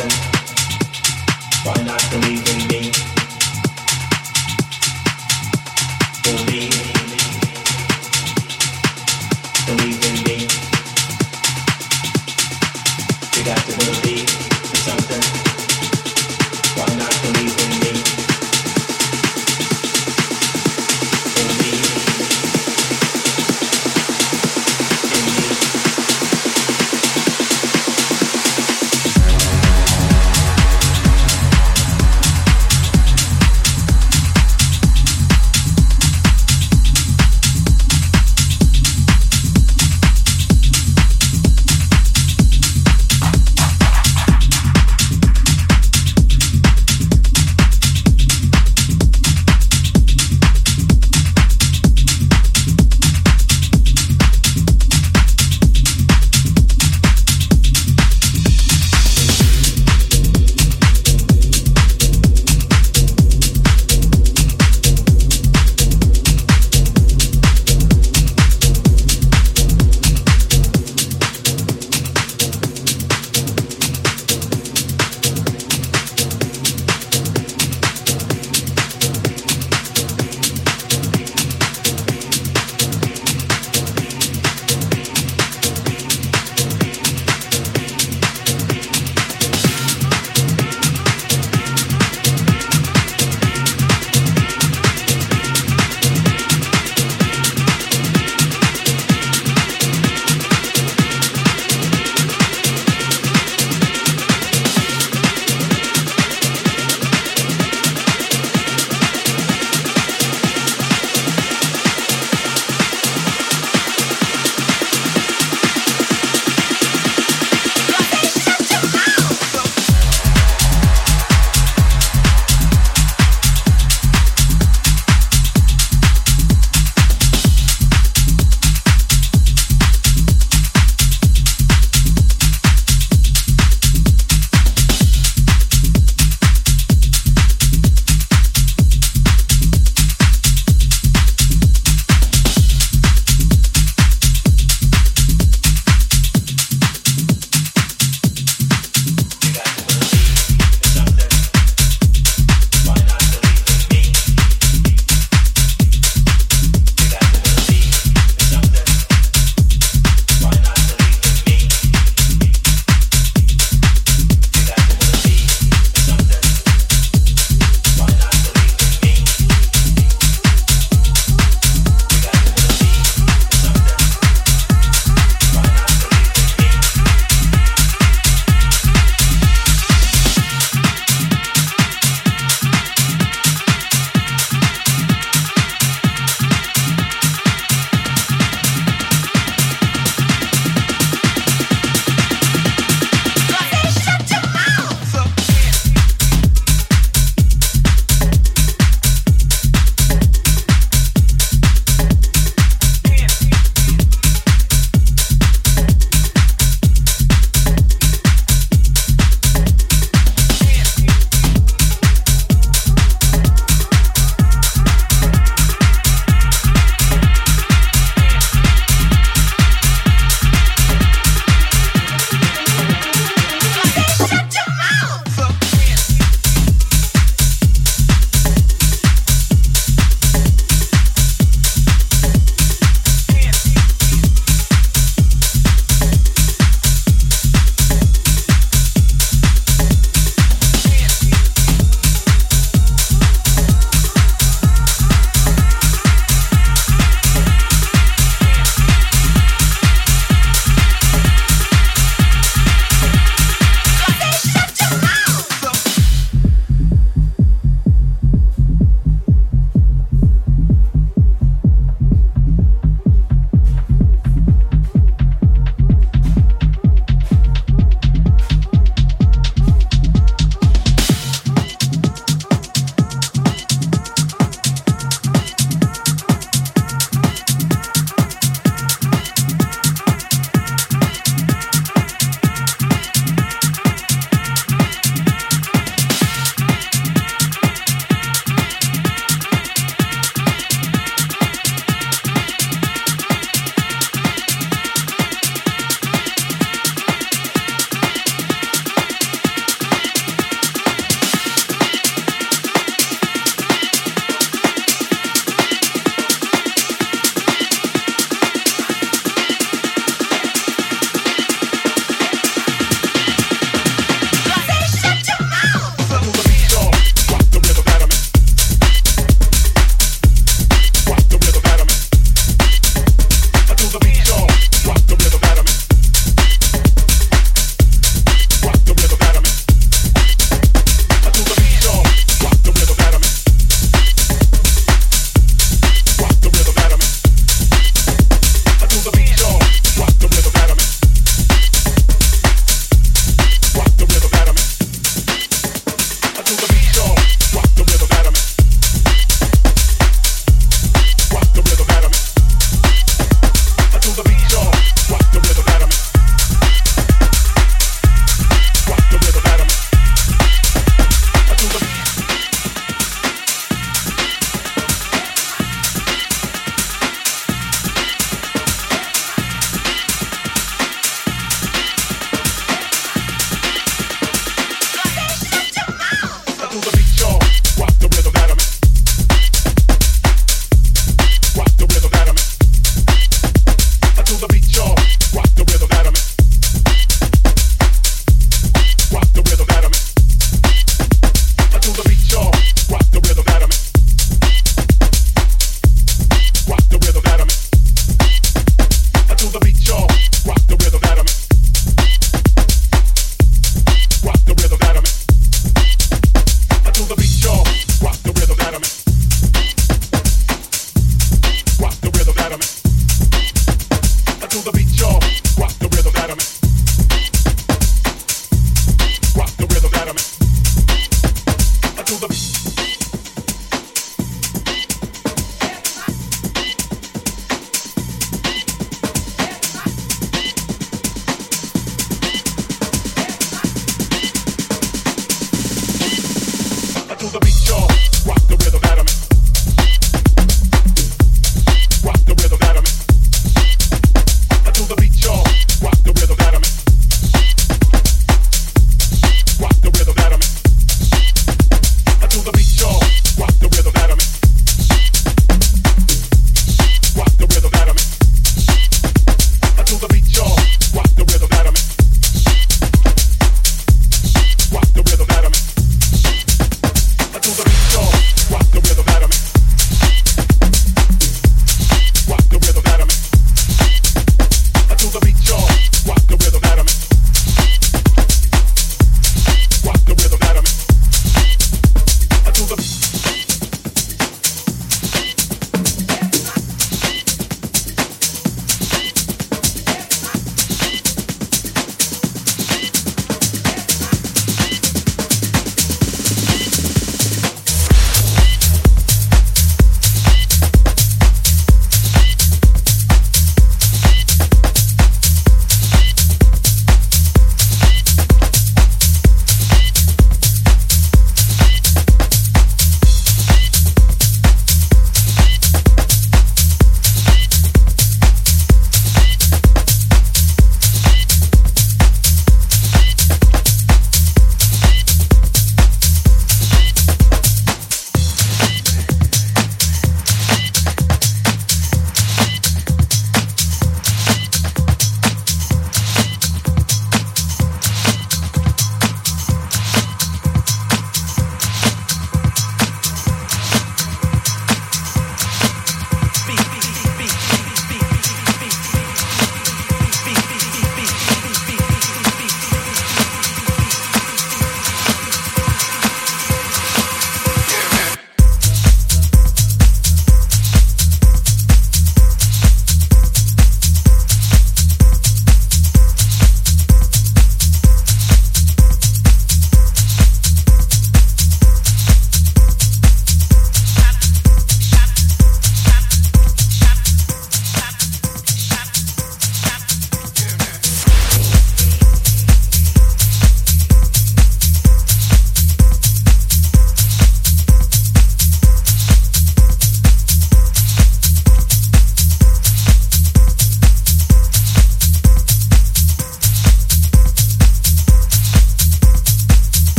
Thank you.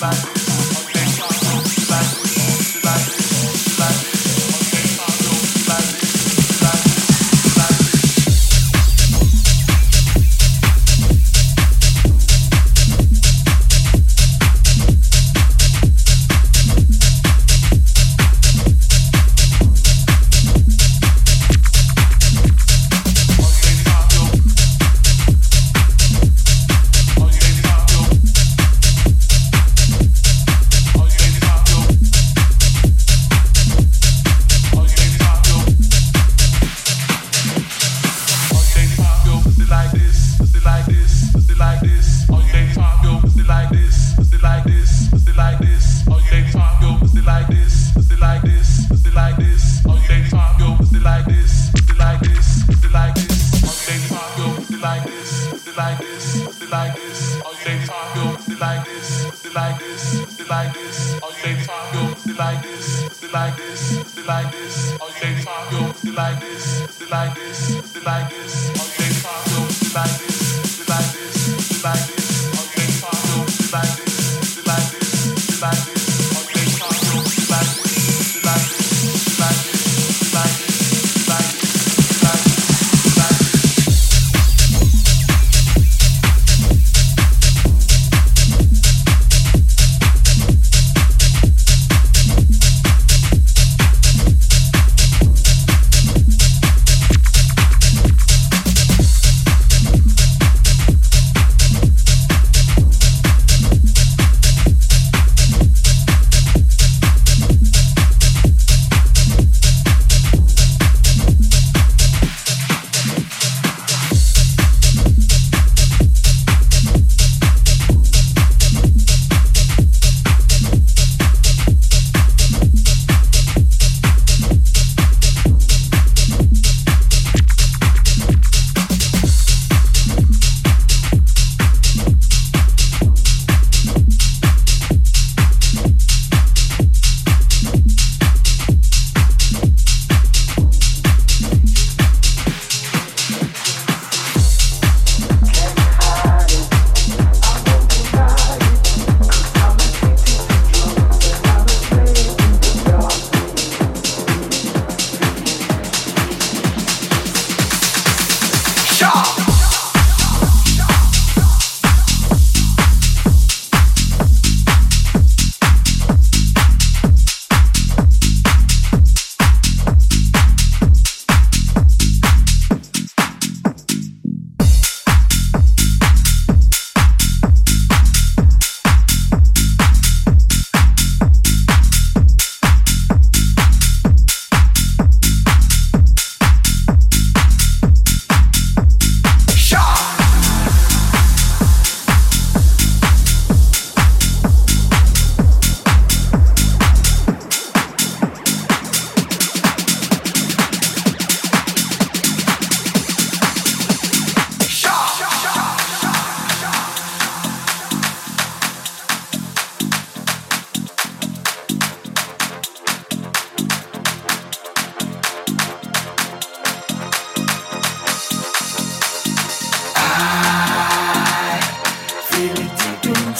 back.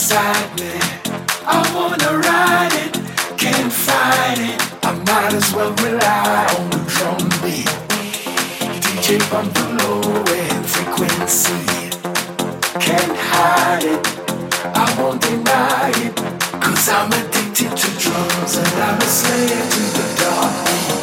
inside me. I wanna ride it, can't fight it. I might as well rely on the drum beat. DJ bump the low end frequency. Can't hide it, I won't deny it. Cause I'm addicted to drums and I'm a slave to the dark beat.